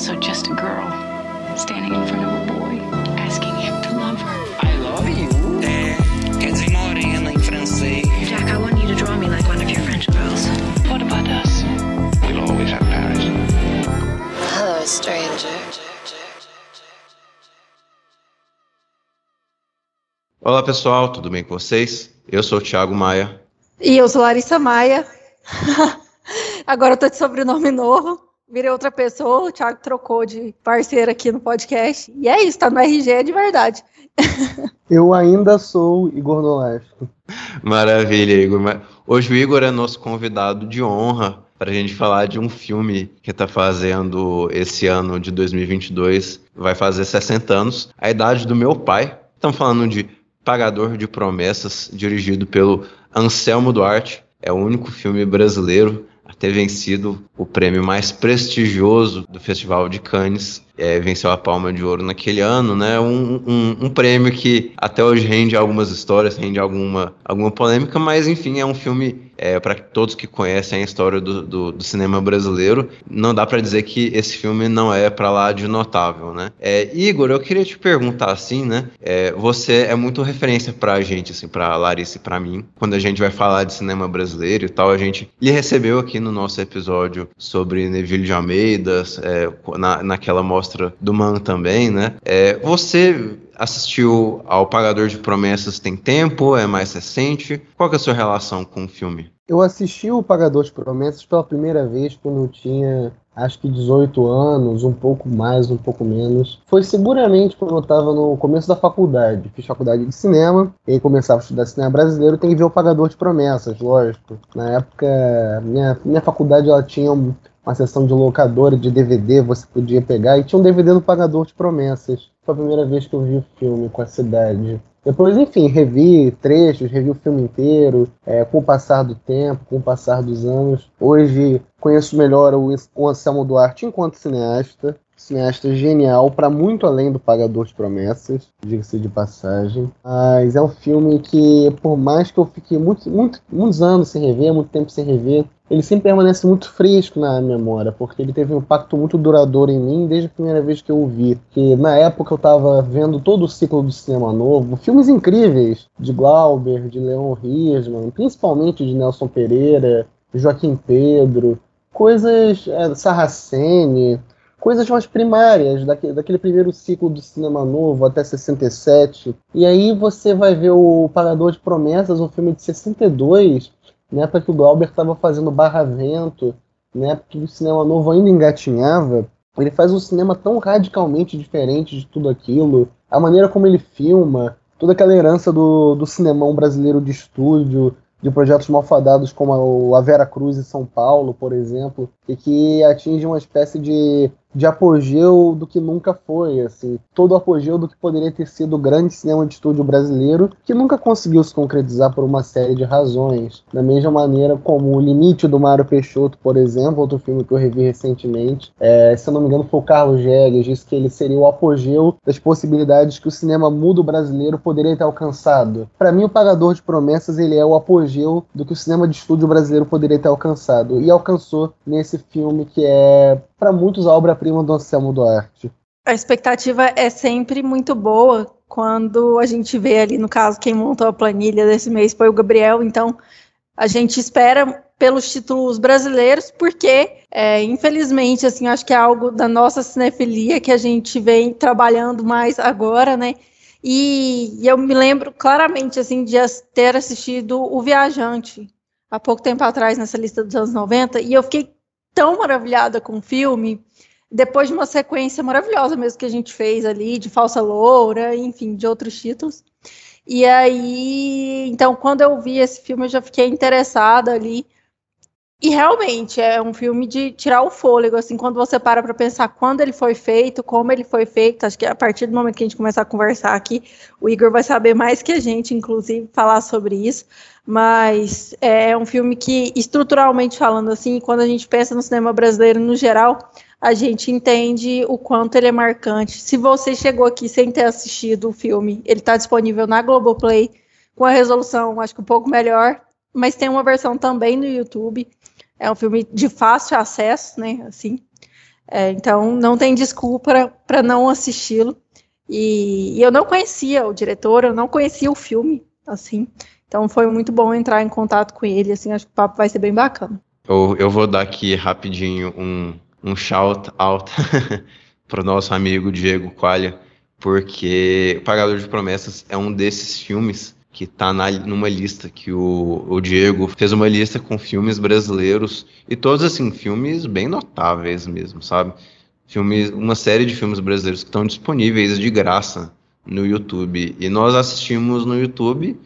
also just a girl standing in front of a boy, asking him to love her. I love you. É, quer dizer morena em francês. Jack, I want you to draw me like one of your French girls. What about us? We'll always have Paris. Hello, stranger. Olá pessoal, tudo bem com vocês? Eu sou o Thiago Maia. E eu sou Larissa Maia. Agora eu tô de sobrenome novo. Virei outra pessoa, o Thiago trocou de parceiro aqui no podcast. E é isso, tá no RG de verdade. Eu ainda sou Igor Nolasco. Maravilha, Igor. Hoje o Igor é nosso convidado de honra para a gente falar de um filme que está fazendo esse ano de 2022, vai fazer 60 anos, a idade do meu pai. Estamos falando de Pagador de Promessas, dirigido pelo Anselmo Duarte. É o único filme brasileiro ter vencido o prêmio mais prestigioso do Festival de Cannes. É, venceu a Palma de Ouro naquele ano, né? Um, um, um, prêmio que até hoje rende algumas histórias, rende alguma, alguma polêmica, mas enfim, é um filme é, para todos que conhecem a história do, do, do cinema brasileiro, não dá para dizer que esse filme não é para lá de notável, né? É, Igor, eu queria te perguntar assim, né? É, você é muito referência para a gente, assim, para Larissa e para mim, quando a gente vai falar de cinema brasileiro e tal, a gente lhe recebeu aqui no nosso episódio sobre Neville de Almeida, é, na, naquela mostra do Man também, né? É, você assistiu ao Pagador de Promessas tem tempo? É mais recente? Qual é a sua relação com o filme? Eu assisti o Pagador de Promessas pela primeira vez quando eu tinha acho que 18 anos, um pouco mais, um pouco menos. Foi seguramente quando eu estava no começo da faculdade. Fiz faculdade de cinema, e aí começava a estudar cinema brasileiro, tem que ver o Pagador de Promessas, lógico. Na época, minha, minha faculdade ela tinha uma seção de locadora de DVD, você podia pegar, e tinha um DVD do Pagador de Promessas. Foi a primeira vez que eu vi o filme com a cidade. Depois, enfim, revi trechos, revi o filme inteiro, é, com o passar do tempo, com o passar dos anos. Hoje conheço melhor o, o Anselmo Duarte enquanto cineasta. Cineasta genial, para muito além do Pagador de Promessas, diga-se de passagem. Mas é um filme que, por mais que eu fique muito, muito, muitos anos sem rever, muito tempo sem rever, ele sempre permanece muito fresco na memória, porque ele teve um impacto muito duradouro em mim desde a primeira vez que eu o vi. Que na época eu estava vendo todo o ciclo do cinema novo, filmes incríveis de Glauber, de Leon Hirschman, principalmente de Nelson Pereira, Joaquim Pedro, coisas é, coisas mais primárias daquele, daquele primeiro ciclo do cinema novo até 67. E aí você vai ver o Parador de Promessas, um filme de 62 na época que o Glauber estava fazendo Barra Vento, na época que o cinema novo ainda engatinhava, ele faz um cinema tão radicalmente diferente de tudo aquilo, a maneira como ele filma, toda aquela herança do, do cinemão brasileiro de estúdio, de projetos malfadados como a Vera Cruz em São Paulo, por exemplo, e que atinge uma espécie de de apogeu do que nunca foi, assim, todo o apogeu do que poderia ter sido o grande cinema de estúdio brasileiro, que nunca conseguiu se concretizar por uma série de razões. Da mesma maneira como O Limite do Mário Peixoto, por exemplo, outro filme que eu revi recentemente, é, se eu não me engano foi o Carlos Jegues, disse que ele seria o apogeu das possibilidades que o cinema mudo brasileiro poderia ter alcançado. Para mim, o Pagador de Promessas ele é o apogeu do que o cinema de estúdio brasileiro poderia ter alcançado, e alcançou nesse filme que é para muitos a obra-prima do Anselmo Duarte. A expectativa é sempre muito boa quando a gente vê ali, no caso, quem montou a planilha desse mês foi o Gabriel, então a gente espera pelos títulos brasileiros, porque, é, infelizmente, assim, acho que é algo da nossa cinefilia que a gente vem trabalhando mais agora, né? E, e eu me lembro claramente, assim, de ter assistido O Viajante há pouco tempo atrás, nessa lista dos anos 90, e eu fiquei tão maravilhada com o filme, depois de uma sequência maravilhosa mesmo que a gente fez ali, de Falsa Loura, enfim, de outros títulos. E aí, então, quando eu vi esse filme, eu já fiquei interessada ali. E realmente é um filme de tirar o fôlego, assim, quando você para para pensar quando ele foi feito, como ele foi feito. Acho que a partir do momento que a gente começar a conversar aqui, o Igor vai saber mais que a gente, inclusive, falar sobre isso mas é um filme que, estruturalmente falando assim, quando a gente pensa no cinema brasileiro no geral, a gente entende o quanto ele é marcante. Se você chegou aqui sem ter assistido o filme, ele está disponível na Globoplay, com a resolução, acho que um pouco melhor, mas tem uma versão também no YouTube. É um filme de fácil acesso, né? Assim. É, então não tem desculpa para não assisti-lo. E, e, eu não conhecia o diretor, eu não conhecia o filme, assim. Então foi muito bom entrar em contato com ele, assim, acho que o papo vai ser bem bacana. Eu, eu vou dar aqui rapidinho um, um shout out para o nosso amigo Diego Qualha, porque O Pagador de Promessas é um desses filmes que está numa lista que o, o, Diego fez uma lista com filmes brasileiros e todos assim filmes bem notáveis mesmo, sabe? Filmes, uma série de filmes brasileiros que estão disponíveis de graça no YouTube e nós assistimos no YouTube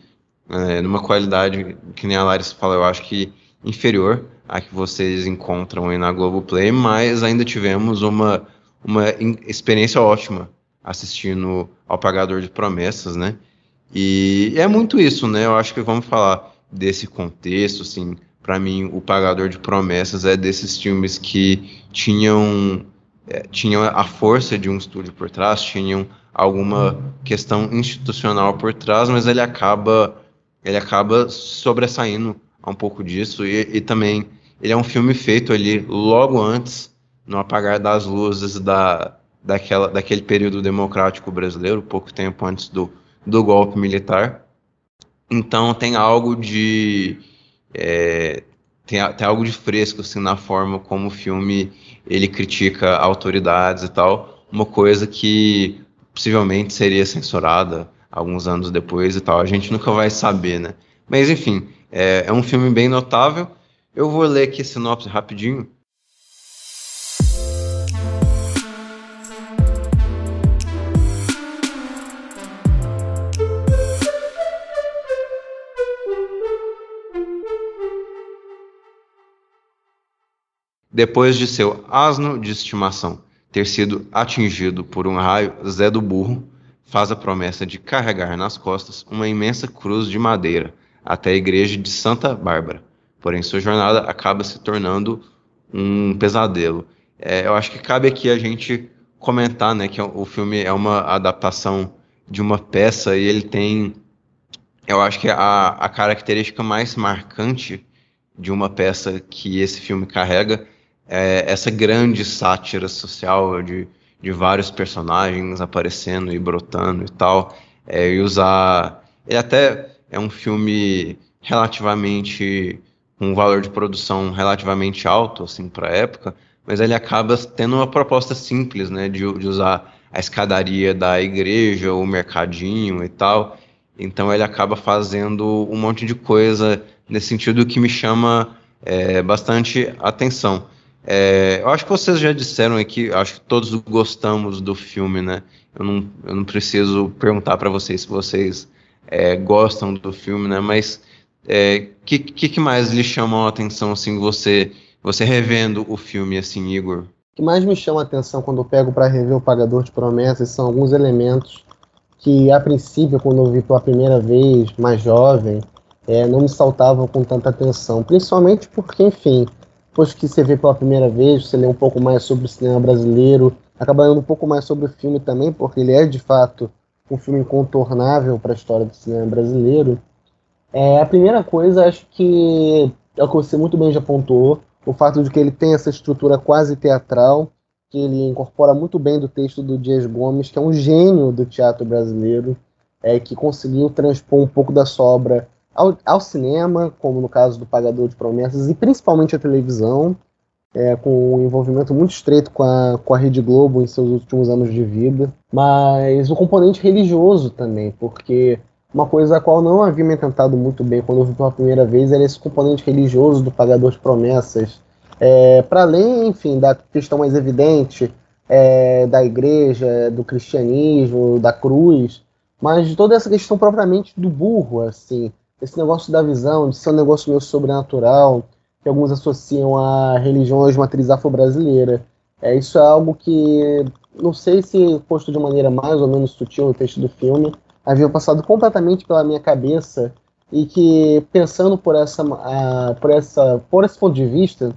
é, numa qualidade que nem a Larissa fala, eu acho que inferior à que vocês encontram aí na Globoplay, mas ainda tivemos uma, uma experiência ótima assistindo ao Pagador de Promessas, né? E é muito isso, né? Eu acho que vamos falar desse contexto, assim, para mim o Pagador de Promessas é desses filmes que tinham é, tinham a força de um estúdio por trás, tinham alguma questão institucional por trás, mas ele acaba ele acaba sobressaindo um pouco disso e, e, também ele é um filme feito ali logo antes no apagar das luzes da, daquela, daquele período democrático brasileiro, pouco tempo antes do, do golpe militar. Então tem algo de é, tem, tem algo de fresco assim na forma como o filme ele critica autoridades e tal, uma coisa que possivelmente seria censurada alguns anos depois e tal. A gente nunca vai saber, né? Mas enfim, é, é um filme bem notável. Eu vou ler aqui a sinopse rapidinho. Depois de seu asno de estimação ter sido atingido por um raio, Zé do Burro faz a promessa de carregar nas costas uma imensa cruz de madeira até a igreja de Santa Bárbara. Porém, sua jornada acaba se tornando um pesadelo. É, eu acho que cabe aqui a gente comentar né, que o filme é uma adaptação de uma peça e ele tem, eu acho que a, a característica mais marcante de uma peça que esse filme carrega é essa grande sátira social de de vários personagens aparecendo e brotando e tal, é, e usar. Ele até é um filme relativamente com um valor de produção relativamente alto assim para a época, mas ele acaba tendo uma proposta simples, né, de, de usar a escadaria da igreja, o mercadinho e tal. Então ele acaba fazendo um monte de coisa nesse sentido que me chama é, bastante atenção. É, eu acho que vocês já disseram aqui, acho que todos gostamos do filme, né? Eu não, eu não preciso perguntar para vocês se vocês é, gostam do filme, né? Mas o é, que, que, mais lhe chamou a atenção, assim, você, você revendo o filme, assim, Igor? O que mais me chama a atenção quando eu pego para rever o Pagador de Promessas são alguns elementos que, a princípio, quando eu vi pela primeira vez, mais jovem, é, não me saltavam com tanta atenção. Principalmente porque, enfim, depois que você vê pela primeira vez, você lê um pouco mais sobre o cinema brasileiro, acaba lendo um pouco mais sobre o filme também, porque ele é de fato um filme incontornável para a história do cinema brasileiro. É, a primeira coisa, acho que é o que você muito bem já apontou, o fato de que ele tem essa estrutura quase teatral, que ele incorpora muito bem do texto do Dias Gomes, que é um gênio do teatro brasileiro, é, que conseguiu transpor um pouco da sua obra ao, ao, cinema, como no caso do Pagador de Promessas, e principalmente à televisão, é, com um envolvimento muito estreito com a, com a Rede Globo em seus últimos anos de vida, mas o componente religioso também, porque uma coisa a qual não havia me encantado muito bem quando eu vi pela primeira vez era esse componente religioso do Pagador de Promessas, é, para além, enfim, da questão mais evidente é, da igreja, do cristianismo, da cruz, mas de toda essa questão propriamente do burro, assim, esse negócio da visão, de ser um negócio meio sobrenatural, que alguns associam à religião de matriz afro-brasileira. É, isso é algo que, não sei se posto de maneira mais ou menos sutil no texto do filme, havia passado completamente pela minha cabeça e que, pensando por, essa, por, essa, por esse ponto de vista,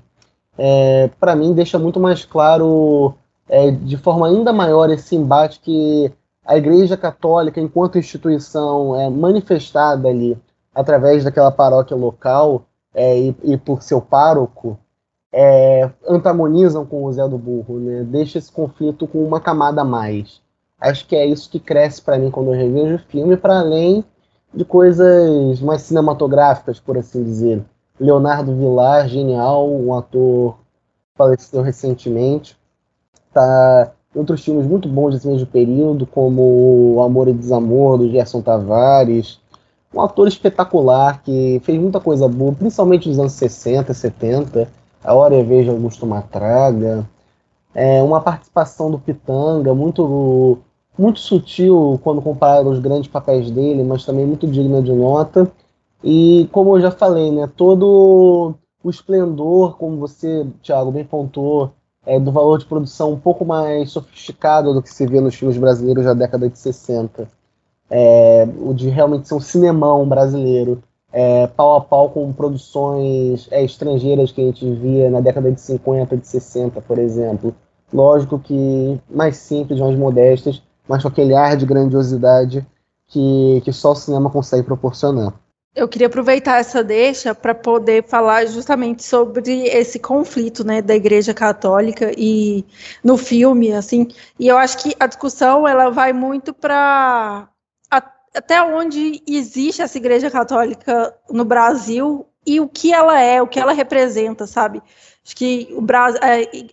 é, para mim deixa muito mais claro, é, de forma ainda maior, esse embate que a Igreja Católica, enquanto instituição é, manifestada ali através daquela paróquia local é, e, e, por seu pároco, é, antagonizam com o Zé do Burro, né? Deixa esse conflito com uma camada a mais. Acho que é isso que cresce para mim quando eu revejo o filme, para além de coisas mais cinematográficas, por assim dizer. Leonardo Villar, genial, um ator faleceu recentemente. Tá em outros filmes muito bons desse mesmo período, como O Amor e Desamor, do Gerson Tavares. Um ator espetacular que fez muita coisa boa, principalmente nos anos 60, 70. A Hora e de Augusto Matraga. É, uma participação do Pitanga muito, muito sutil quando comparado aos grandes papéis dele, mas também muito digna de nota. E como eu já falei, né, todo o esplendor, como você, Thiago, bem pontuou, é, do valor de produção um pouco mais sofisticado do que se vê nos filmes brasileiros da década de 60. É, o de realmente ser um cinemão brasileiro, é, pau a pau com produções é, estrangeiras que a gente via na década de 50, de 60, por exemplo. Lógico que mais simples, mais modestas, mas com aquele ar de grandiosidade que, que só o cinema consegue proporcionar eu queria aproveitar essa deixa para poder falar justamente sobre esse conflito, né, da Igreja Católica e no filme, assim. E eu acho que a discussão ela vai muito para até onde existe essa Igreja Católica no Brasil e o que ela é, o que ela representa, sabe? Acho que o Brasil,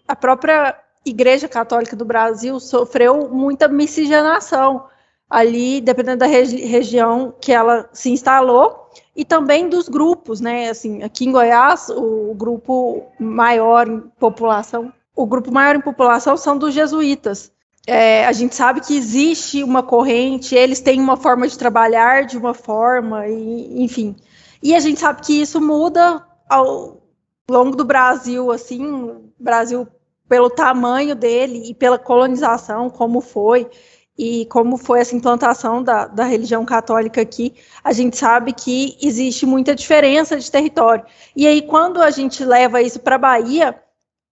a própria Igreja Católica do Brasil sofreu muita miscigenação ali, dependendo da regi região que ela se instalou, e também dos grupos, né? Assim, aqui em Goiás, o, o grupo maior em população, o grupo maior em população são dos jesuítas. É, a gente sabe que existe uma corrente, eles têm uma forma de trabalhar de uma forma, e, enfim. E a gente sabe que isso muda ao longo do Brasil, assim, Brasil pelo tamanho dele e pela colonização, como foi e como foi essa implantação da, da religião católica aqui, a gente sabe que existe muita diferença de território. E aí, quando a gente leva isso para a Bahia,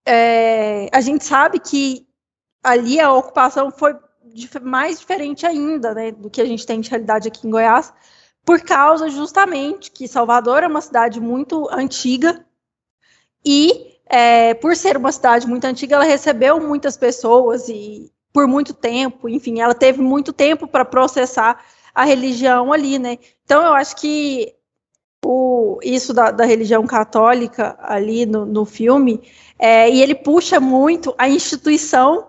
é, a gente sabe que ali a ocupação foi mais diferente ainda né, do que a gente tem de realidade aqui em Goiás, por causa justamente que Salvador é uma cidade muito antiga e é, por ser uma cidade muito antiga, ela recebeu muitas pessoas e, por muito tempo, enfim, ela teve muito tempo para processar a religião ali, né? Então eu acho que o, isso da, da religião católica ali no, no filme, é, e ele puxa muito a instituição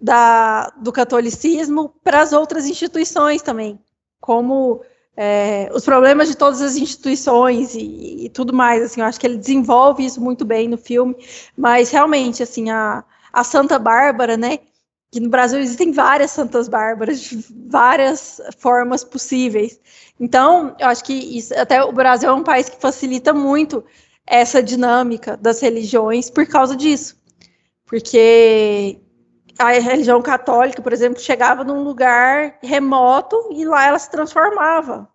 da, do catolicismo para as outras instituições também, como é, os problemas de todas as instituições e, e, tudo mais, assim, eu acho que ele desenvolve isso muito bem no filme, mas realmente, assim, a, a Santa Bárbara, né, que no Brasil existem várias Santas Bárbaras de várias formas possíveis. Então, eu acho que isso, até o Brasil é um país que facilita muito essa dinâmica das religiões por causa disso. Porque a religião católica, por exemplo, chegava num lugar remoto e lá ela se transformava.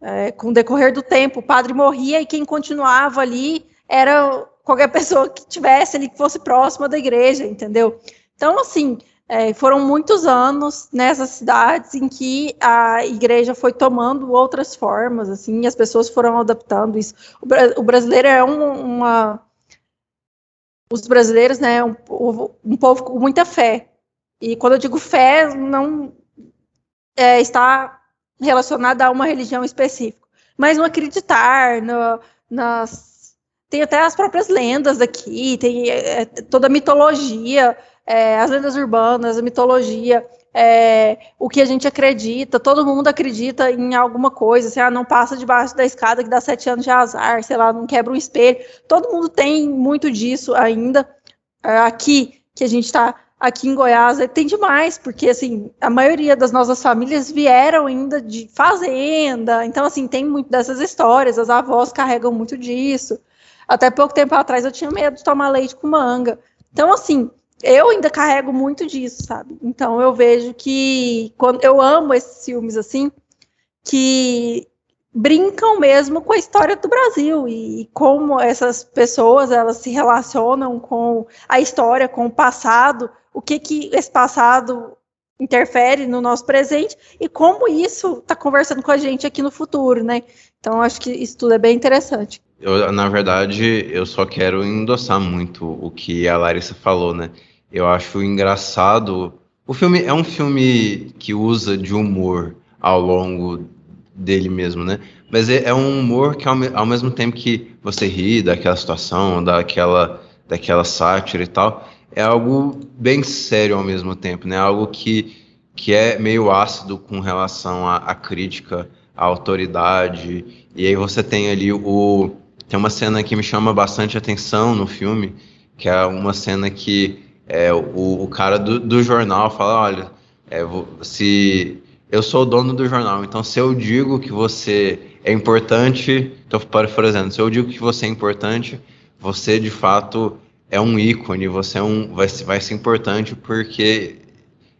É, com o decorrer do tempo, o padre morria e quem continuava ali era qualquer pessoa que tivesse ali, que fosse próxima da igreja, entendeu? Então, assim, é, foram muitos anos nessas cidades em que a igreja foi tomando outras formas, assim, as pessoas foram adaptando isso. O, o brasileiro é um, uma. Os brasileiros, né, um, um povo com muita fé. E quando eu digo fé, não é, está relacionada a uma religião específica, mas no acreditar, no, nas. Tem até as próprias lendas daqui, tem é, toda a mitologia é, as lendas urbanas, a mitologia, é, o que a gente acredita, todo mundo acredita em alguma coisa, sei lá, não passa debaixo da escada que dá sete anos de azar, sei lá, não quebra um espelho, todo mundo tem muito disso ainda, é, aqui, que a gente está aqui em Goiás, tem demais, porque, assim, a maioria das nossas famílias vieram ainda de fazenda, então, assim, tem muito dessas histórias, as avós carregam muito disso, até pouco tempo atrás eu tinha medo de tomar leite com manga, então, assim, eu ainda carrego muito disso, sabe? Então eu vejo que quando eu amo esses filmes assim, que brincam mesmo com a história do Brasil e como essas pessoas elas se relacionam com a história, com o passado, o que que esse passado interfere no nosso presente e como isso está conversando com a gente aqui no futuro, né? Então acho que isso tudo é bem interessante. eu, na verdade, eu só quero endossar muito o que a Larissa falou, né? Eu acho engraçado. O filme é um filme que usa de humor ao longo dele mesmo, né? Mas é, é um humor que, ao, ao, mesmo tempo que você ri daquela situação, daquela, daquela sátira e tal, é algo bem sério ao mesmo tempo, né? Algo que, que é meio ácido com relação à, crítica, à autoridade. E aí você tem ali o. Tem uma cena que me chama bastante atenção no filme, que é uma cena que é, o, o cara do, do jornal fala: olha, é, se eu sou o dono do jornal, então se eu digo que você é importante, por exemplo, se eu digo que você é importante, você de fato é um ícone, você é um, vai, vai ser importante porque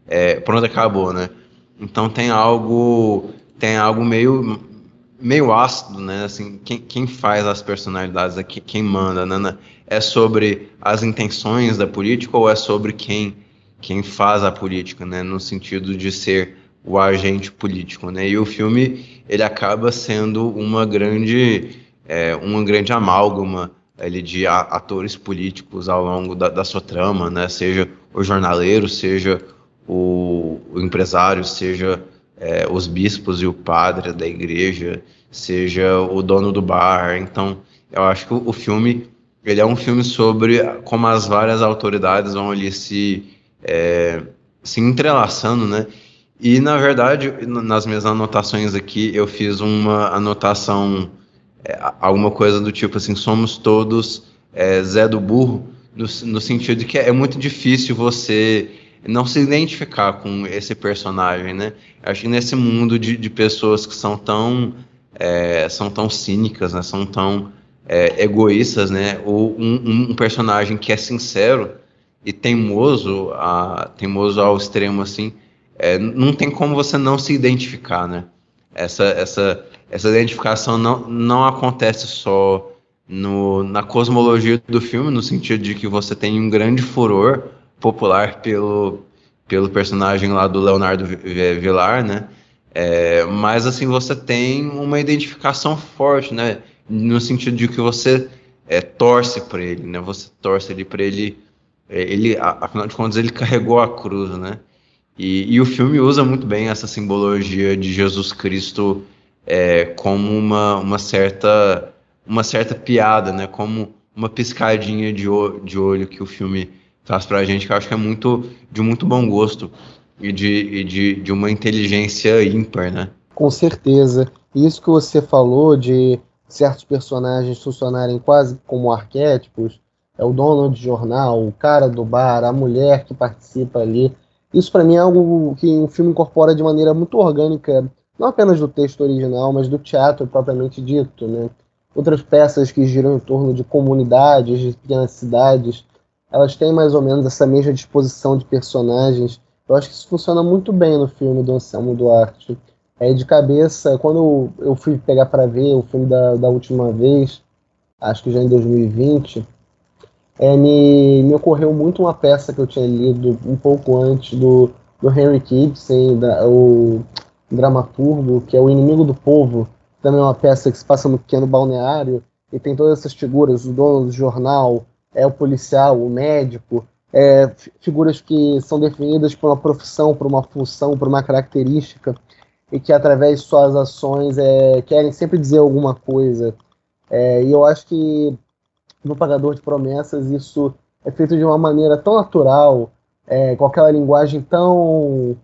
é, pronto, acabou, né? Então tem algo, tem algo meio, meio ácido, né? Assim, quem, quem faz as personalidades aqui, quem manda, né? É sobre as intenções da política ou é sobre quem, quem faz a política, né? No sentido de ser o agente político, né? E o filme ele acaba sendo uma grande é, uma grande amálgama ele de atores políticos ao longo da, da, sua trama, né? Seja o jornaleiro, seja o, o empresário, seja é, os bispos e o padre da igreja, seja o dono do bar. Então, eu acho que o, filme ele é um filme sobre como as várias autoridades vão ali se é, se entrelaçando, né? E, na verdade, nas minhas anotações aqui, eu fiz uma anotação, é, alguma coisa do tipo assim, somos todos é, Zé do Burro, no, no, sentido de que é muito difícil você não se identificar com esse personagem, né? Acho que nesse mundo de, de pessoas que são tão, é, são tão cínicas, né? São tão é, egoístas, né? Ou um, um, personagem que é sincero e teimoso, a, teimoso ao extremo, assim, é, não tem como você não se identificar, né? Essa, essa, essa identificação não, não acontece só no, na cosmologia do filme, no sentido de que você tem um grande furor popular pelo, pelo personagem lá do Leonardo Villar, né? É, mas assim você tem uma identificação forte, né? No sentido de que você é, torce para ele, né? Você torce ali para ele, é, ele, afinal de contas ele carregou a cruz, né? E, e, o filme usa muito bem essa simbologia de Jesus Cristo é, como uma, uma, certa, uma certa piada, né? como uma piscadinha de, de olho que o filme traz para a gente, que eu acho que é muito de muito bom gosto e de, e de, de uma inteligência ímpar. Né? Com certeza. Isso que você falou de certos personagens funcionarem quase como arquétipos, é o dono de jornal, o cara do bar, a mulher que participa ali isso para mim é algo que o filme incorpora de maneira muito orgânica, não apenas do texto original, mas do teatro propriamente dito, né? Outras peças que giram em torno de comunidades, de pequenas cidades, elas têm mais ou menos essa mesma disposição de personagens. Eu acho que isso funciona muito bem no filme do Anselmo Duarte. É de cabeça, quando eu fui pegar para ver o filme da, da última vez, acho que já em 2020, é, me, me ocorreu muito uma peça que eu tinha lido um pouco antes do, do Henry Ibsen, da, o dramaturgo, que é o Inimigo do Povo, também é uma peça que se passa no pequeno balneário, e tem todas essas figuras, o dono do jornal, é o policial, o médico, é, figuras que são definidas por uma profissão, por uma função, por uma característica, e que através de suas ações é, querem sempre dizer alguma coisa. É, e eu acho que no Pagador de Promessas, isso é feito de uma maneira tão natural, é, com aquela linguagem tão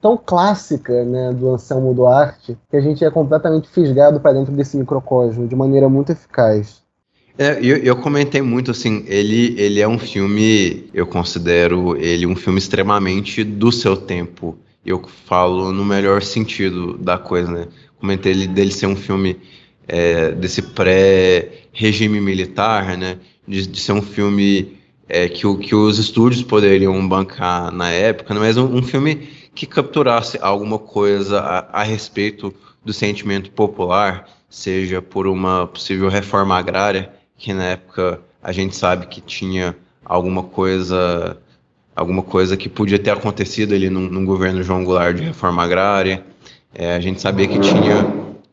tão clássica né, do Anselmo Duarte, que a gente é completamente fisgado para dentro desse microcosmo, de maneira muito eficaz. É, eu, eu, comentei muito assim, ele, ele é um filme, eu considero ele um filme extremamente do seu tempo. Eu falo no melhor sentido da coisa, né? Comentei ele, dele ser um filme é, desse pré-regime militar, né? De, de, ser um filme é, que, que os estúdios poderiam bancar na época, né? mas um, um filme que capturasse alguma coisa a, a, respeito do sentimento popular, seja por uma possível reforma agrária, que na época a gente sabe que tinha alguma coisa alguma coisa que podia ter acontecido ali num, governo João Goulart de reforma agrária. É, a gente sabia que tinha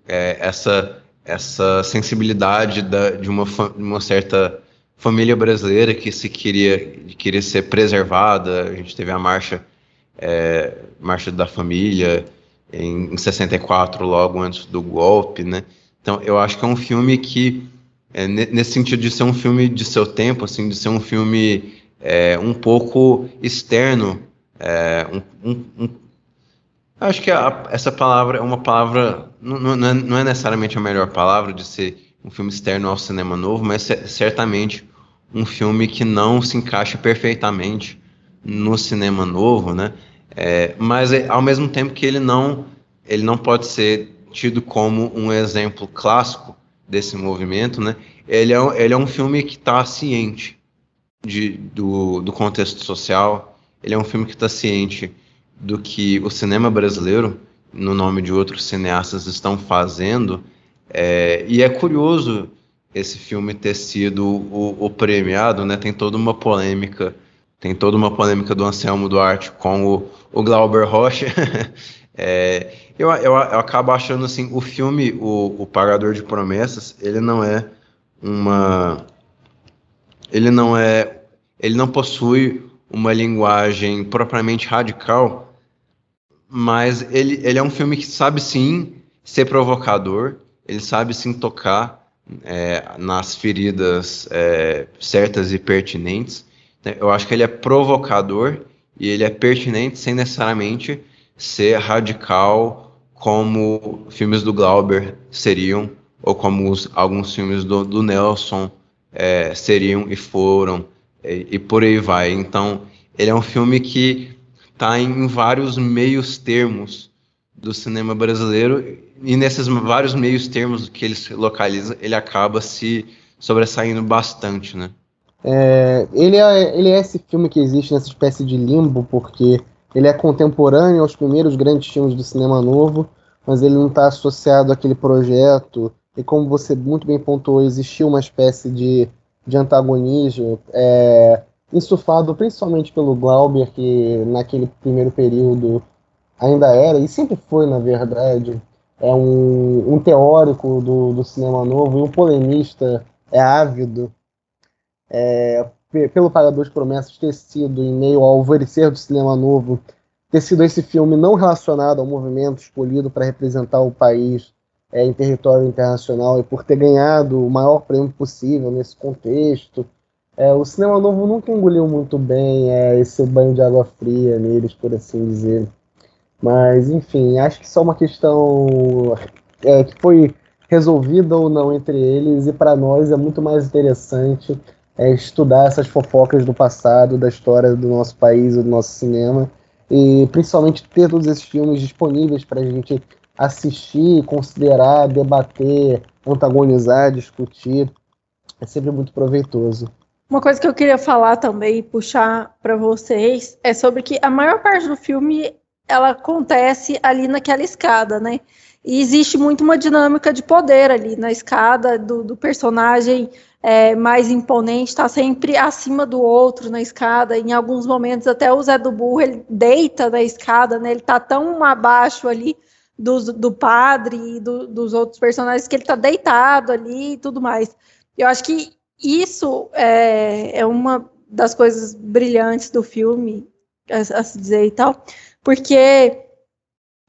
é, essa essa sensibilidade da, de uma, uma certa família brasileira que se queria, queria ser preservada. A gente teve a marcha, é, marcha da família em, em 64, logo antes do golpe, né? Então, eu acho que é um filme que, é, nesse sentido de ser um filme de seu tempo, assim, de ser um filme é, um pouco externo, é, um, um, um, acho que a, essa palavra é uma palavra, não, não, é, não é necessariamente a melhor palavra de ser um filme externo ao cinema novo, mas certamente um filme que não se encaixa perfeitamente no cinema novo, né? É, mas é, ao mesmo tempo que ele não ele não pode ser tido como um exemplo clássico desse movimento, né? Ele é, ele é um filme que está ciente de, do, do contexto social. Ele é um filme que está ciente do que o cinema brasileiro, no nome de outros cineastas, estão fazendo. É, e é curioso esse filme ter sido o, o, premiado, né? Tem toda uma polêmica, tem toda uma polêmica do Anselmo Duarte com o, o Glauber Rocha. é, eu, eu, eu, acabo achando assim, o filme, o, o Pagador de Promessas, ele não é uma, ele não é, ele não possui uma linguagem propriamente radical, mas ele, ele é um filme que sabe sim ser provocador, ele sabe sim tocar é, nas feridas é, certas e pertinentes. Eu acho que ele é provocador e ele é pertinente sem necessariamente ser radical como filmes do Glauber seriam ou como os, alguns filmes do, do Nelson é, seriam e foram e, e, por aí vai. Então ele é um filme que está em vários meios termos do cinema brasileiro e nesses vários meios termos que ele se localiza, ele acaba se sobressaindo bastante, né? É, ele, é, ele é esse filme que existe nessa espécie de limbo, porque ele é contemporâneo aos primeiros grandes filmes do cinema novo, mas ele não está associado àquele projeto. E como você muito bem pontuou, existiu uma espécie de, de antagonismo é, insuflado principalmente pelo Glauber, que naquele primeiro período ainda era, e sempre foi, na verdade, é um, um teórico do, do cinema novo e um polemista é ávido é, pelo Pagador de Promessas ter sido, em meio ao alvorecer do cinema novo, ter sido esse filme não relacionado ao movimento escolhido para representar o país é, em território internacional e por ter ganhado o maior prêmio possível nesse contexto. É, o cinema novo nunca engoliu muito bem é, esse banho de água fria neles, por assim dizer. Mas, enfim, acho que só uma questão é, que foi resolvida ou não entre eles, e para nós é muito mais interessante é, estudar essas fofocas do passado, da história do nosso país, do nosso cinema, e principalmente ter todos esses filmes disponíveis para a gente assistir, considerar, debater, antagonizar, discutir. É sempre muito proveitoso. Uma coisa que eu queria falar também, puxar para vocês, é sobre que a maior parte do filme ela acontece ali naquela escada, né? E existe muito uma dinâmica de poder ali na escada, do, do personagem é, mais imponente está sempre acima do outro na escada. Em alguns momentos, até o Zé do Burro ele deita na escada, né? Ele está tão abaixo ali do, do padre e do, dos outros personagens que ele está deitado ali e tudo mais. Eu acho que isso é, é uma das coisas brilhantes do filme, a, a se dizer e tal, porque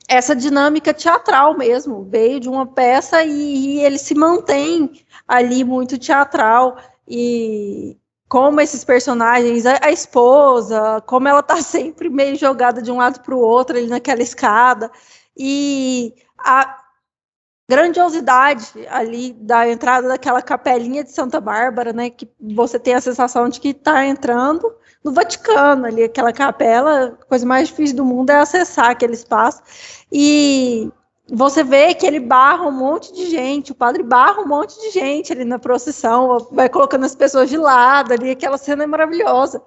essa dinâmica teatral mesmo veio de uma peça e, e ele se mantém ali muito teatral. E como esses personagens, a, a, esposa, como ela tá sempre meio jogada de um lado para o outro ali naquela escada. E a grandiosidade ali da entrada daquela capelinha de Santa Bárbara, né, que você tem a sensação de que está entrando no Vaticano ali, aquela capela, a coisa mais difícil do mundo é acessar aquele espaço. E você vê que ele barra um monte de gente, o padre barra um monte de gente ali na procissão, vai colocando as pessoas de lado ali, aquela cena é maravilhosa.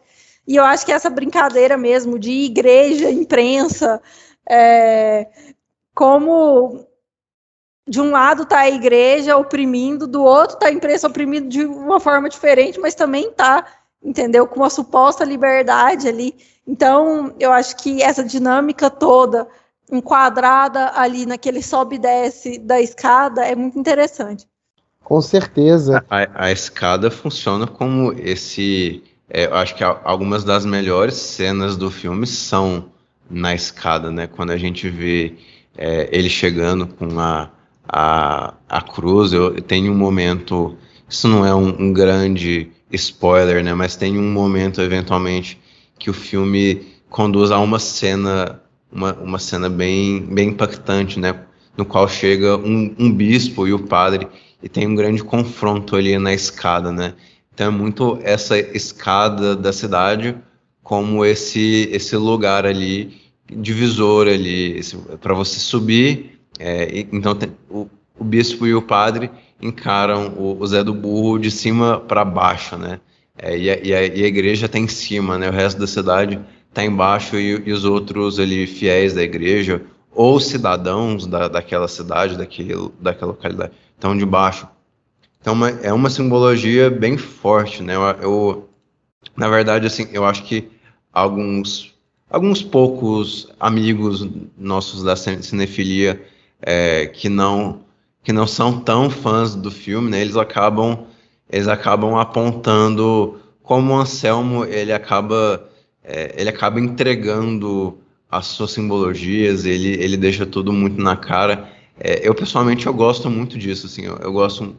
E eu acho que essa brincadeira mesmo de igreja, imprensa, é, como de um lado está a igreja oprimindo, do outro está a imprensa oprimindo de uma forma diferente, mas também está entendeu? Com uma suposta liberdade ali. Então, eu acho que essa dinâmica toda enquadrada ali naquele sobe e desce da escada é muito interessante. Com certeza. A, a escada funciona como esse. É, eu acho que algumas das melhores cenas do filme são na escada, né? Quando a gente vê é, ele chegando com a, a, a cruz, eu, tem um momento. Isso não é um, um grande spoiler, né? Mas tem um momento, eventualmente, que o filme conduz a uma cena uma, uma cena bem, bem impactante, né? No qual chega um, um bispo e o padre e tem um grande confronto ali na escada, né? Então é muito essa escada da cidade como esse esse lugar ali divisor ali para você subir. É, então tem, o, o, bispo e o padre encaram o, o Zé do Burro de cima para baixo, né? É, e, a, e, a, e, a, igreja está em cima, né? O resto da cidade está embaixo e, e, os outros ali fiéis da igreja ou cidadãos da, daquela cidade, daquele, daquela localidade estão debaixo. Então uma, é uma simbologia bem forte, né? Eu, eu, na verdade assim, eu acho que alguns alguns poucos amigos nossos da cinefilia é, que não que não são tão fãs do filme, né? Eles acabam eles acabam apontando como o Anselmo ele acaba é, ele acaba entregando as suas simbologias, ele, ele deixa tudo muito na cara. É, eu pessoalmente eu gosto muito disso, assim, eu, eu, gosto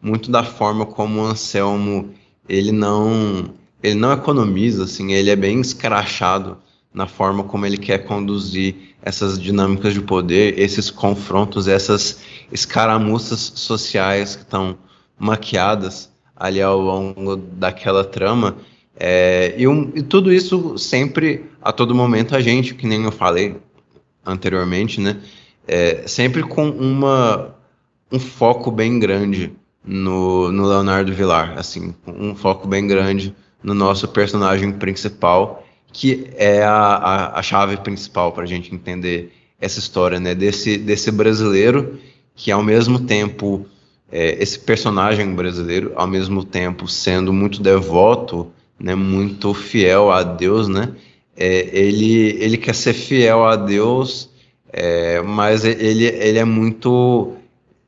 muito da forma como o Anselmo ele não ele não economiza, assim, ele é bem escrachado na forma como ele quer conduzir essas dinâmicas de poder, esses confrontos, essas escaramuças sociais que estão maquiadas ali ao longo daquela trama é, e, um, e, tudo isso sempre, a todo momento, a gente, que nem eu falei anteriormente, né? É, sempre com uma, um foco bem grande no, no Leonardo Villar, assim, um foco bem grande no nosso personagem principal, que é a, a, a chave principal para a gente entender essa história, né? Desse, desse brasileiro que, ao mesmo tempo, é, esse personagem brasileiro, ao mesmo tempo sendo muito devoto né, muito fiel a Deus, né? É, ele, ele quer ser fiel a Deus, é, mas ele, ele é muito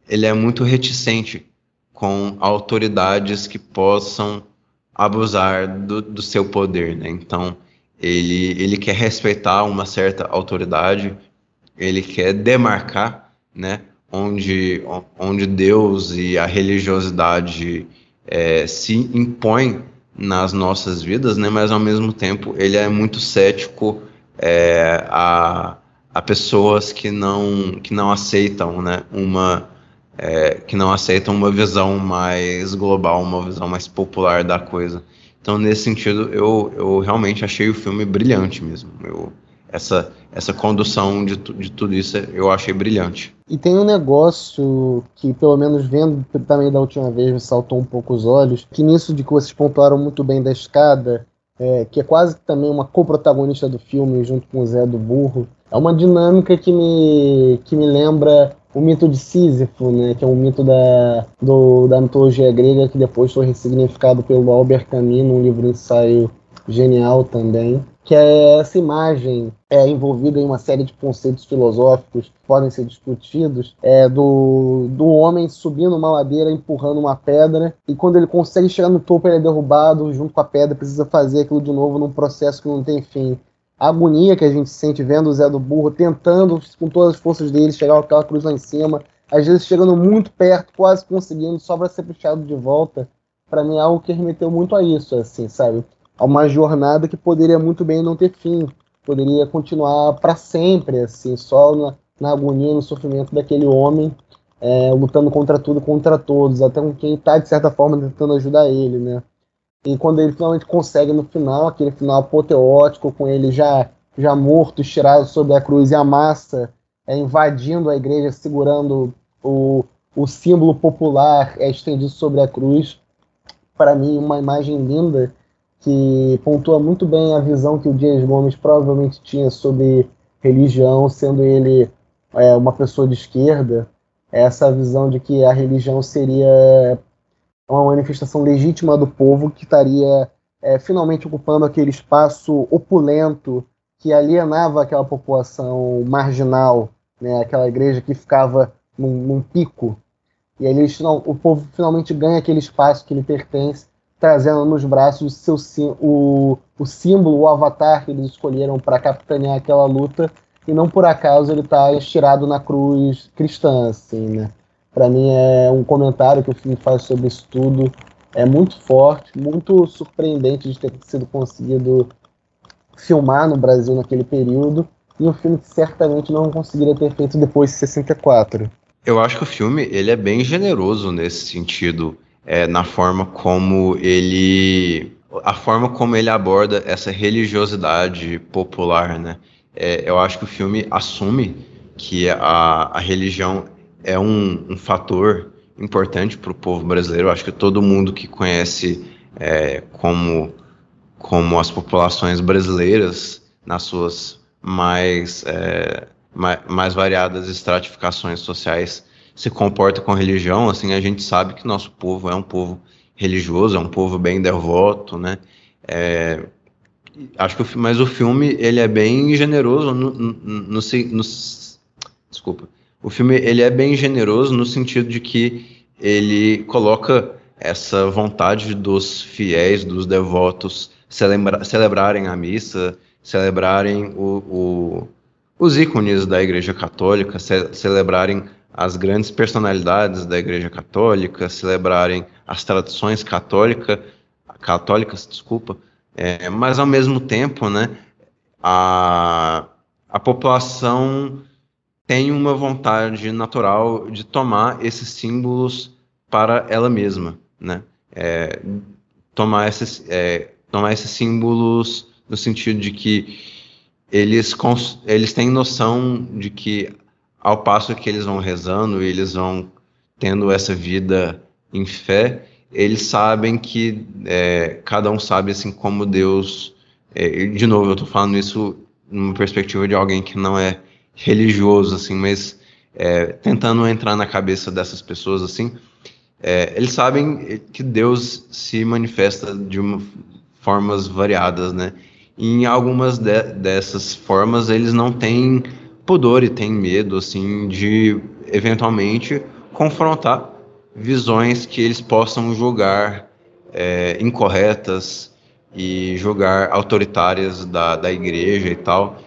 ele é muito reticente com autoridades que possam abusar do, do seu poder, né? Então ele, ele quer respeitar uma certa autoridade, ele quer demarcar, né? Onde, onde Deus e a religiosidade é, se impõem nas nossas vidas, né? Mas ao mesmo tempo ele é muito cético é, a, a pessoas que não que não aceitam, né? Uma é, que não aceitam uma visão mais global, uma visão mais popular da coisa. Então nesse sentido eu, eu realmente achei o filme brilhante mesmo. Eu, essa, essa condução de, de tudo isso eu achei brilhante. E tem um negócio que, pelo menos vendo também da última vez, me saltou um pouco os olhos, que nisso de que vocês pontuaram muito bem da escada, é, que é quase também uma co-protagonista do filme, junto com o Zé do Burro, é uma dinâmica que me, que me lembra o mito de Sísifo, né, que é um mito da, do, da mitologia grega que depois foi ressignificado pelo Albert Camus num livro ensaio genial também que é essa imagem é envolvida em uma série de conceitos filosóficos que podem ser discutidos, é do, do homem subindo uma ladeira, empurrando uma pedra, e quando ele consegue chegar no topo, ele é derrubado junto com a pedra, precisa fazer aquilo de novo num processo que não tem fim. A agonia que a gente sente vendo o Zé do Burro tentando, com todas as forças dele, chegar aquela cruz lá em cima, às vezes chegando muito perto, quase conseguindo, só para ser puxado de volta, para mim é algo que remeteu muito a isso, assim, sabe? a uma jornada que poderia muito bem não ter fim, poderia continuar para sempre, assim, só na, na, agonia, no sofrimento daquele homem, é, lutando contra tudo, contra todos, até com quem está de certa forma tentando ajudar ele, né? E quando ele finalmente consegue no final, aquele final apoteótico, com ele já já morto, estirado sobre a cruz e a massa é, invadindo a igreja, segurando o, o símbolo popular é, estendido sobre a cruz, para mim uma imagem linda que pontua muito bem a visão que o Dias Gomes provavelmente tinha sobre religião, sendo ele é, uma pessoa de esquerda, essa visão de que a religião seria uma manifestação legítima do povo que estaria é, finalmente ocupando aquele espaço opulento que alienava aquela população marginal, né, aquela igreja que ficava num, num pico, e aí eles, não, o povo finalmente ganha aquele espaço que lhe pertence, trazendo nos braços seu, o, o símbolo, o avatar que eles escolheram para capitanear aquela luta, e não por acaso ele está estirado na cruz cristã, assim, né? Para mim é um comentário que o filme faz sobre isso tudo, é muito forte, muito surpreendente de ter sido conseguido filmar no Brasil naquele período, e um filme que certamente não conseguiria ter feito depois de 64. Eu acho que o filme ele é bem generoso nesse sentido, é, na forma como ele a forma como ele aborda essa religiosidade popular, né? É, eu acho que o filme assume que a, a religião é um, um fator importante para o povo brasileiro. Eu acho que todo mundo que conhece é, como, como as populações brasileiras nas suas mais, é, mais, mais, variadas estratificações sociais se comporta com religião. Assim, a gente sabe que nosso povo é um povo religioso, é um povo bem devoto, né? É, acho que o, mas o filme ele é bem generoso no, no, no, no, desculpa o filme ele é bem generoso no sentido de que ele coloca essa vontade dos fiéis dos devotos celebra, celebrarem a missa celebrarem o, o, os ícones da Igreja Católica ce, celebrarem as grandes personalidades da Igreja Católica celebrarem as tradições católica, católicas desculpa é, mas ao mesmo tempo, né, a, a população tem uma vontade natural de tomar esses símbolos para ela mesma, né? É, tomar esses, é, tomar esses símbolos no sentido de que eles, eles têm noção de que ao passo que eles vão rezando, eles vão tendo essa vida em fé, eles sabem que é, cada um sabe assim como Deus. É, de novo, eu estou falando isso numa perspectiva de alguém que não é religioso, assim, mas é, tentando entrar na cabeça dessas pessoas assim. É, eles sabem que Deus se manifesta de uma, formas variadas, né? E em algumas de, dessas formas eles não têm pudor e têm medo, assim, de eventualmente confrontar visões que eles possam julgar é, incorretas e julgar autoritárias da, da igreja e tal.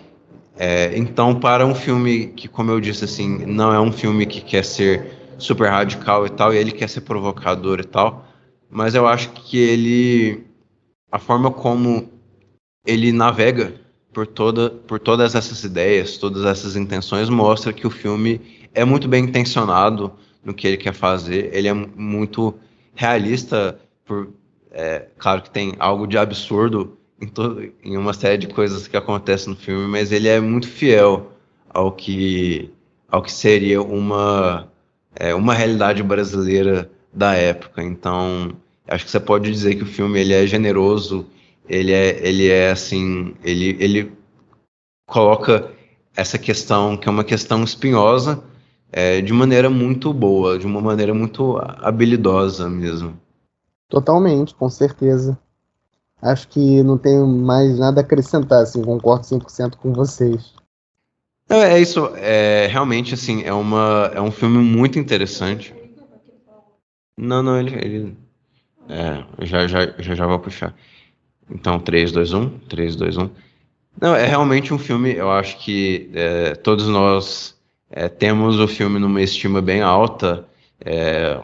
É, então, para um filme que, como eu disse, assim, não é um filme que quer ser super radical e tal, e ele quer ser provocador e tal, mas eu acho que ele, a forma como ele navega por, toda, por todas essas ideias, todas essas intenções, mostra que o filme é muito bem intencionado no que ele quer fazer. Ele é muito realista, por, é, claro que tem algo de absurdo em, todo, em uma série de coisas que acontecem no filme, mas ele é muito fiel ao que, ao que seria uma, é, uma realidade brasileira da época. Então, acho que você pode dizer que o filme ele é generoso, ele é, ele é assim, ele, ele coloca essa questão que é uma questão espinhosa, é, de maneira muito boa, de uma maneira muito habilidosa mesmo. Totalmente, com certeza. Acho que não tenho mais nada a acrescentar, assim, concordo 100% com vocês. É, é isso, é, realmente, assim, é, uma, é um filme muito interessante. Não, não, ele, ele é, já, já, já, já vou puxar. Então, 3, 2, 1, 3, 2, 1. Não, é realmente um filme, eu acho que é, todos nós é, temos o filme numa estima bem alta. É,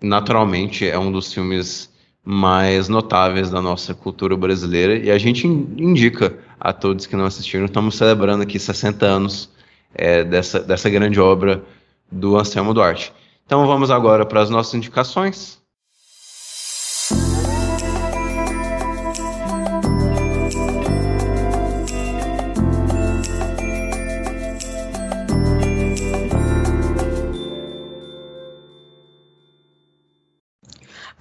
naturalmente, é um dos filmes mais notáveis da nossa cultura brasileira e a gente indica a todos que não assistiram. Estamos celebrando aqui 60 anos é, dessa, dessa grande obra do Anselmo Duarte. Então vamos agora para as nossas indicações.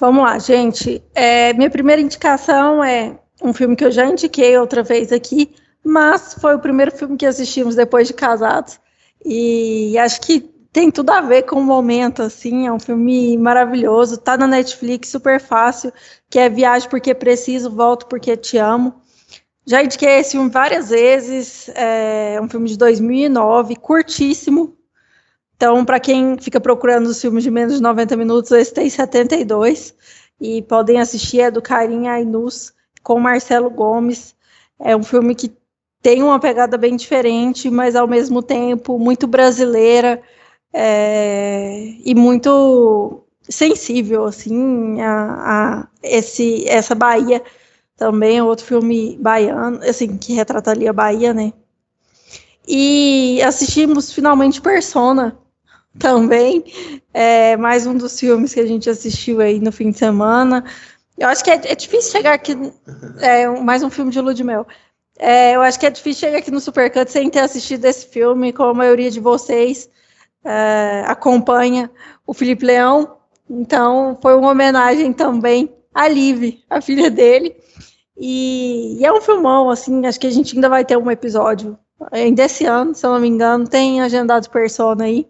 Vamos lá, gente. É, minha primeira indicação é um filme que eu já indiquei outra vez aqui, mas foi o primeiro filme que assistimos depois de casados. E acho que tem tudo a ver com o momento, assim, é um filme maravilhoso, tá na Netflix, super fácil, que é Viagem Porque Preciso, Volto Porque Te Amo. Já indiquei esse filme várias vezes, é um filme de 2009, curtíssimo. Então, para quem fica procurando os filmes de menos de 90 minutos, esse tem 72. E podem assistir, é do Karim Ainus, com Marcelo Gomes. É um filme que tem uma pegada bem diferente, mas ao mesmo tempo muito brasileira é, e muito sensível, assim, a, a esse, essa Bahia também é outro filme baiano, assim, que retrata ali a Bahia, né? E assistimos finalmente Persona também, é mais um dos filmes que a gente assistiu aí no fim de semana. Eu acho que é, é difícil chegar aqui, é mais um filme de Ludmel. É, eu acho que é difícil chegar aqui no Supercut sem ter assistido esse filme, como a maioria de vocês é, acompanha o Felipe Leão. Então, foi uma homenagem também à Liv, a filha dele. E, e, é um filmão, assim, acho que a gente ainda vai ter um episódio ainda esse ano, se eu não me engano, tem agendado Persona aí.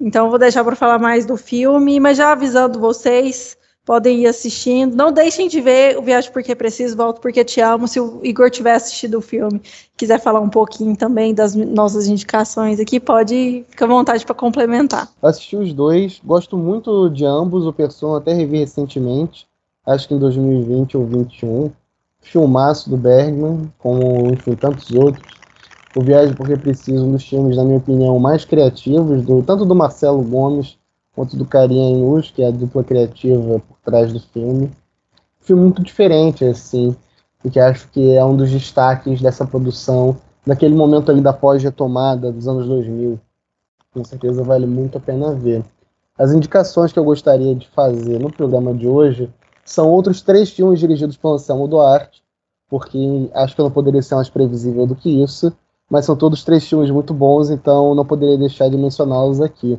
Então vou deixar para falar mais do filme, mas já avisando vocês, podem ir assistindo. Não deixem de ver o Viagem Porque Preciso, Volto Porque Te Amo. Se o Igor tiver assistido o filme, quiser falar um pouquinho também das nossas indicações aqui, pode ficar à vontade para complementar. Assisti os dois, gosto muito de ambos. O Persona até revi recentemente, acho que em 2020 ou 2021 filmaço do Bergman, como enfim, tantos outros. O Viagem Porque Preciso, um dos filmes, na minha opinião, mais criativos, do, tanto do Marcelo Gomes quanto do Carinha Inus, que é a dupla criativa por trás do filme. filme muito diferente, assim, porque acho que é um dos destaques dessa produção, daquele momento ali da pós-retomada dos anos 2000. Com certeza vale muito a pena ver. As indicações que eu gostaria de fazer no programa de hoje são outros três filmes dirigidos pelo Anselmo Duarte, porque acho que eu não poderia ser mais previsível do que isso, mas são todos três filmes muito bons, então não poderia deixar de mencioná-los aqui.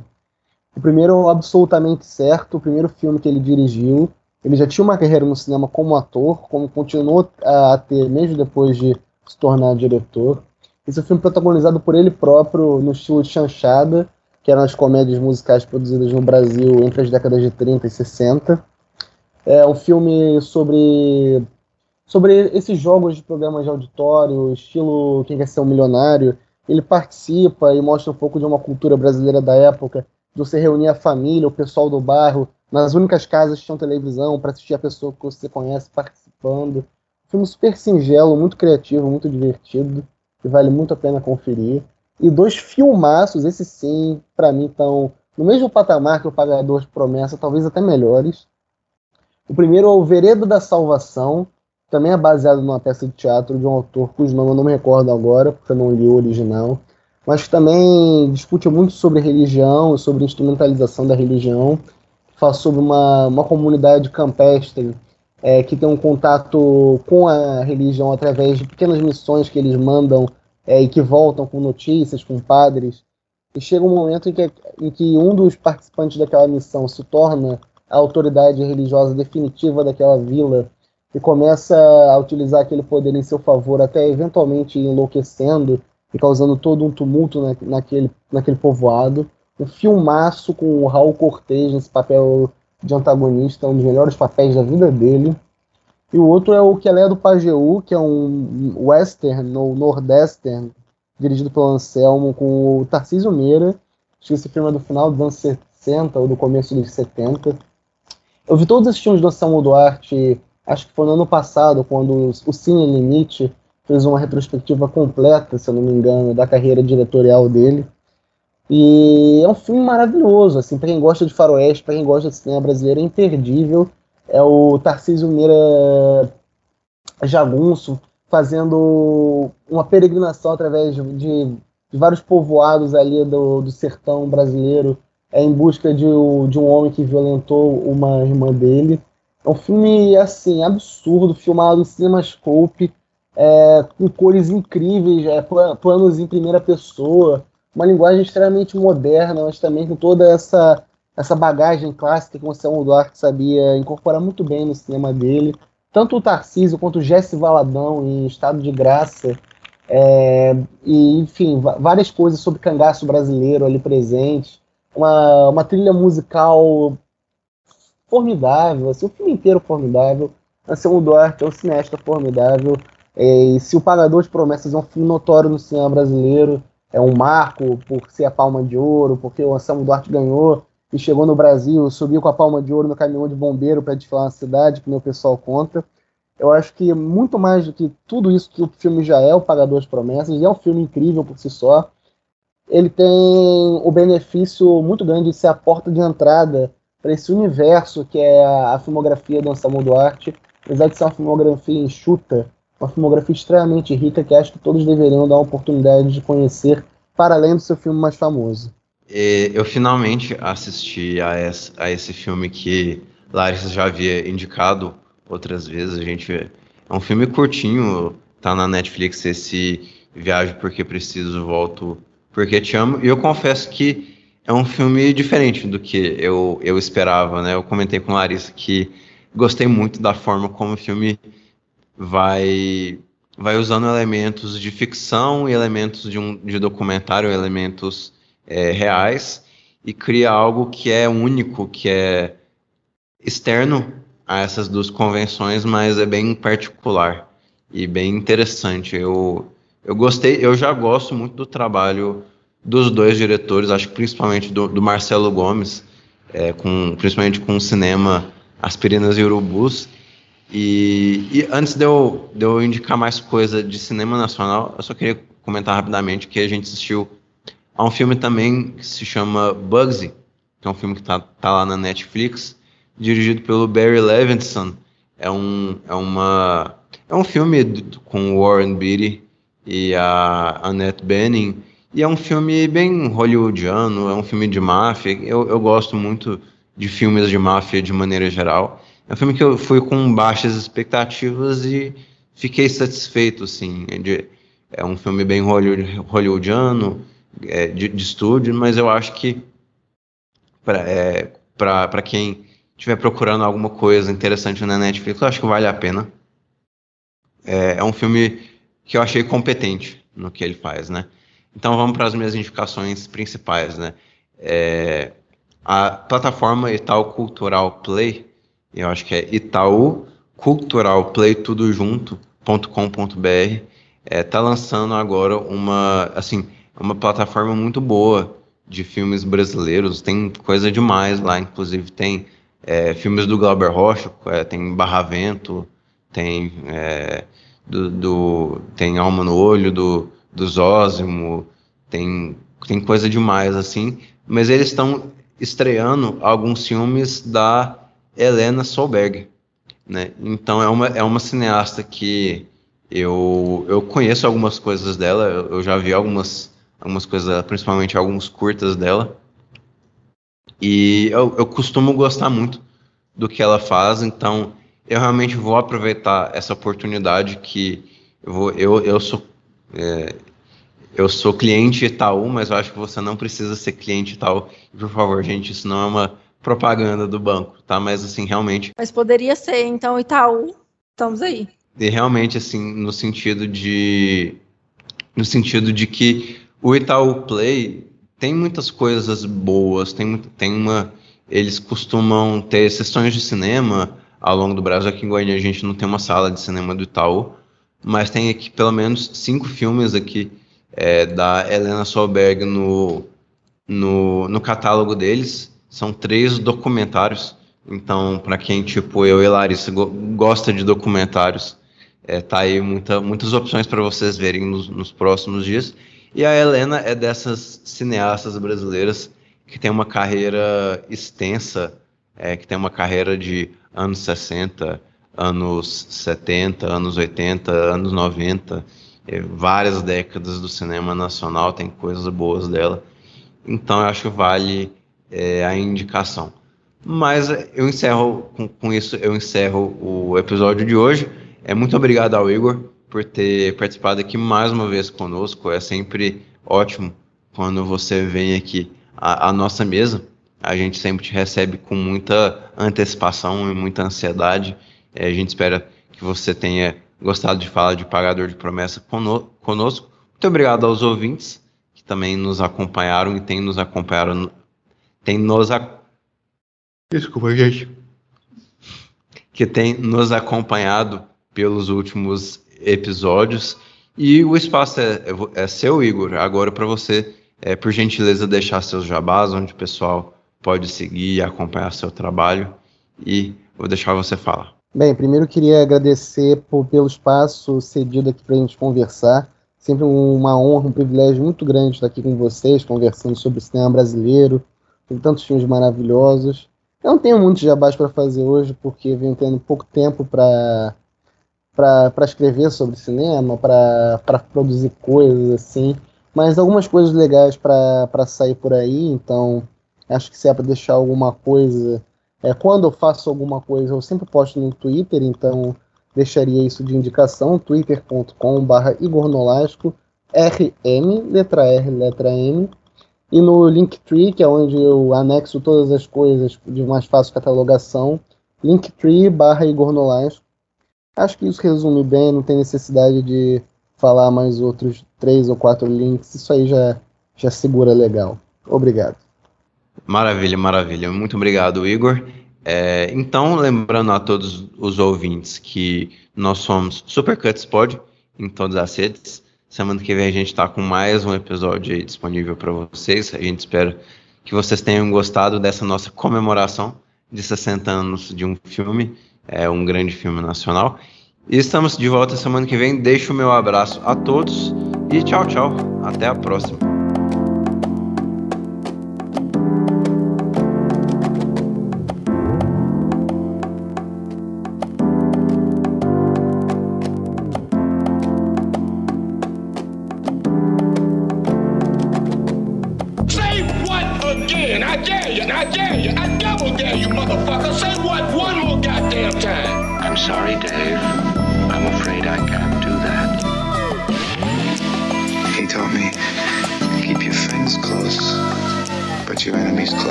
O primeiro, absolutamente certo, o primeiro filme que ele dirigiu, ele já tinha uma carreira no cinema como ator, como continuou a ter mesmo depois de se tornar diretor. Esse é um filme protagonizado por ele próprio no estilo de chanchada, que eram as comédias musicais produzidas no Brasil entre as décadas de 30 e 60. É um filme sobre, sobre esses jogos de programas de auditório, estilo Quem Quer Ser um Milionário. Ele participa e mostra um pouco de uma cultura brasileira da época, de você reunir a família, o pessoal do bairro, nas únicas casas que tinham televisão, para assistir a pessoa que você conhece participando. Um filme super singelo, muito criativo, muito divertido, que vale muito a pena conferir. E dois filmaços, esses sim, para mim, estão no mesmo patamar que o Pagador de Promessa, talvez até melhores. O primeiro é o Veredo da Salvação, também é baseado numa peça de teatro de um autor cujo nome eu não me recordo agora, porque eu não li o original, mas que também discute muito sobre religião, sobre instrumentalização da religião, fala sobre uma, uma comunidade campestre é, que tem um contato com a religião através de pequenas missões que eles mandam é, e que voltam com notícias, com padres. E chega um momento em que, em que um dos participantes daquela missão se torna a autoridade religiosa definitiva daquela vila e começa a utilizar aquele poder em seu favor, até eventualmente enlouquecendo e causando todo um tumulto na, naquele, naquele povoado. Um filmaço com o Raul Cortez nesse papel de antagonista, um dos melhores papéis da vida dele. E o outro é o Que é do Pajeú, que é um western ou nordestern, dirigido pelo Anselmo, com o Tarcísio Meira. Acho que esse filme é do final dos anos 60 ou do começo dos 70. Eu vi todos esses filmes do Samuel Duarte, acho que foi no ano passado, quando o Cine Limite fez uma retrospectiva completa, se eu não me engano, da carreira diretorial dele. E é um filme maravilhoso, assim, para quem gosta de faroeste, para quem gosta de cinema brasileiro, é imperdível. É o Tarcísio Meira Jagunço fazendo uma peregrinação através de, de, vários povoados ali do, do sertão brasileiro, é em busca de, de um homem que violentou uma irmã dele. É um filme, assim, absurdo, filmado em CinemaScope, é, com cores incríveis, é, planos em primeira pessoa, uma linguagem extremamente moderna, mas também com toda essa, essa bagagem clássica que o Anselmo Duarte sabia incorporar muito bem no cinema dele. Tanto o Tarcísio quanto o Jesse Valadão em Estado de Graça, é, e enfim, várias coisas sobre cangaço brasileiro ali presentes uma, uma trilha musical formidável, assim, o filme inteiro formidável. Anselmo Duarte é um cineasta formidável. É, e se o Pagador de Promessas é um filme notório no cinema brasileiro, é um marco por ser a Palma de Ouro, porque o Anselmo Duarte ganhou e chegou no Brasil, subiu com a Palma de Ouro no caminhão de bombeiro para desfilar na cidade, que meu pessoal conta. Eu acho que muito mais do que tudo isso que o filme já é, o Pagador de Promessas, é um filme incrível por si só. Ele tem o benefício muito grande de ser a porta de entrada para esse universo que é a, filmografia do Anselmo Duarte, apesar de ser uma filmografia enxuta, uma filmografia extremamente rica que acho que todos deveriam dar uma oportunidade de conhecer, para além do seu filme mais famoso. Eu finalmente assisti a esse, a esse filme que Larissa já havia indicado outras vezes. A gente é um filme curtinho, tá na Netflix esse Viajo porque preciso, volto porque te amo. E eu confesso que é um filme diferente do que eu, eu esperava, né? Eu comentei com Larissa que gostei muito da forma como o filme vai vai usando elementos de ficção e elementos de um de documentário, elementos é, reais e cria algo que é único, que é externo a essas duas convenções, mas é bem particular e bem interessante. Eu, eu gostei, eu já gosto muito do trabalho dos dois diretores, acho que principalmente do, do Marcelo Gomes, é, com, principalmente com o cinema Aspirinas e Urubus. E, e antes de eu, de eu indicar mais coisa de cinema nacional, eu só queria comentar rapidamente que a gente assistiu Há um filme também que se chama Bugsy, que é um filme que está tá lá na Netflix, dirigido pelo Barry Levinson. É um, é uma, é um filme com Warren Beatty e a Annette Bening. E é um filme bem hollywoodiano, é um filme de máfia. Eu, eu gosto muito de filmes de máfia de maneira geral. É um filme que eu fui com baixas expectativas e fiquei satisfeito, assim. É um filme bem hollywoodiano é, de, de, estúdio, mas eu acho que para é, quem estiver procurando alguma coisa interessante na Netflix, eu acho que vale a pena. É, é, um filme que eu achei competente no que ele faz, né? Então vamos para as minhas indicações principais, né? É, a plataforma Itaú Cultural Play, eu acho que é Itaú Cultural Play tudo junto.com.br, é, tá lançando agora uma, assim, uma plataforma muito boa de filmes brasileiros. Tem coisa demais lá, inclusive tem é, filmes do Glauber Rocha, é, tem Barravento, tem é, do, do, tem Alma no Olho do, do Zózimo, tem, tem coisa demais assim. Mas eles estão estreando alguns filmes da Helena Solberg. Né? Então é uma, é uma cineasta que eu, eu conheço algumas coisas dela, eu, já vi algumas algumas coisas, principalmente alguns curtas dela. E eu, eu costumo gostar muito do que ela faz, então eu realmente vou aproveitar essa oportunidade que eu, vou, eu, eu sou é, eu sou cliente Itaú, mas eu acho que você não precisa ser cliente Itaú. Por favor, gente, isso não é uma propaganda do banco, tá? Mas assim, realmente. Mas poderia ser, então Itaú, estamos aí. E realmente assim, no sentido de no sentido de que o Itaú Play tem muitas coisas boas, tem, tem uma. Eles costumam ter sessões de cinema ao longo do Brasil. Aqui em Goiânia a gente não tem uma sala de cinema do Itaú, mas tem aqui pelo menos cinco filmes aqui é, da Helena Solberg no, no, no catálogo deles. São três documentários. Então, para quem, tipo eu e Larissa, go gosta de documentários, é, tá aí muita, muitas opções para vocês verem nos, nos próximos dias. E a Helena é dessas cineastas brasileiras que tem uma carreira extensa, é, que tem uma carreira de anos 60, anos 70, anos 80, anos 90, é, várias décadas do cinema nacional, tem coisas boas dela. Então eu acho que vale é, a indicação. Mas eu encerro com, com, isso, eu encerro o episódio de hoje. É muito obrigado ao Igor por ter participado aqui mais uma vez conosco. É sempre ótimo quando você vem aqui à, à nossa mesa. A gente sempre te recebe com muita antecipação e muita ansiedade. É, a gente espera que você tenha gostado de falar de Pagador de Promessa conosco. Muito obrigado aos ouvintes que também nos acompanharam e têm nos acompanhado. Tem nos Desculpa, gente. Que tem nos acompanhado pelos últimos episódios. E o espaço é, é, é seu, Igor. Agora, para você, é, por gentileza, deixar seus jabás, onde o pessoal pode seguir e acompanhar seu trabalho. E vou deixar você falar. Bem, primeiro queria agradecer por, pelo espaço cedido aqui para a gente conversar. Sempre uma honra, um privilégio muito grande estar aqui com vocês, conversando sobre o cinema brasileiro. Tem tantos filmes maravilhosos. Eu não tenho muitos jabás para fazer hoje, porque venho tendo pouco tempo para para escrever sobre cinema, para produzir coisas assim, mas algumas coisas legais para sair por aí, então acho que se é para deixar alguma coisa, é, quando eu faço alguma coisa, eu sempre posto no Twitter, então deixaria isso de indicação, twitter.com.br Igor Nolasco, RM, letra R, letra M, e no Linktree, que é onde eu anexo todas as coisas de mais fácil catalogação, linktree barra Igor Nolasco. Acho que isso resume bem, não tem necessidade de falar mais outros três ou quatro links, isso aí já, já segura legal. Obrigado. Maravilha, maravilha. Muito obrigado, Igor. É, então, lembrando a todos os ouvintes que nós somos Supercuts Pod em todas as redes. Semana que vem a gente está com mais um episódio disponível para vocês. A gente espera que vocês tenham gostado dessa nossa comemoração de 60 anos de um filme, é um grande filme nacional. E estamos de volta semana que vem. Deixo o meu abraço a todos e tchau, tchau. Até a próxima.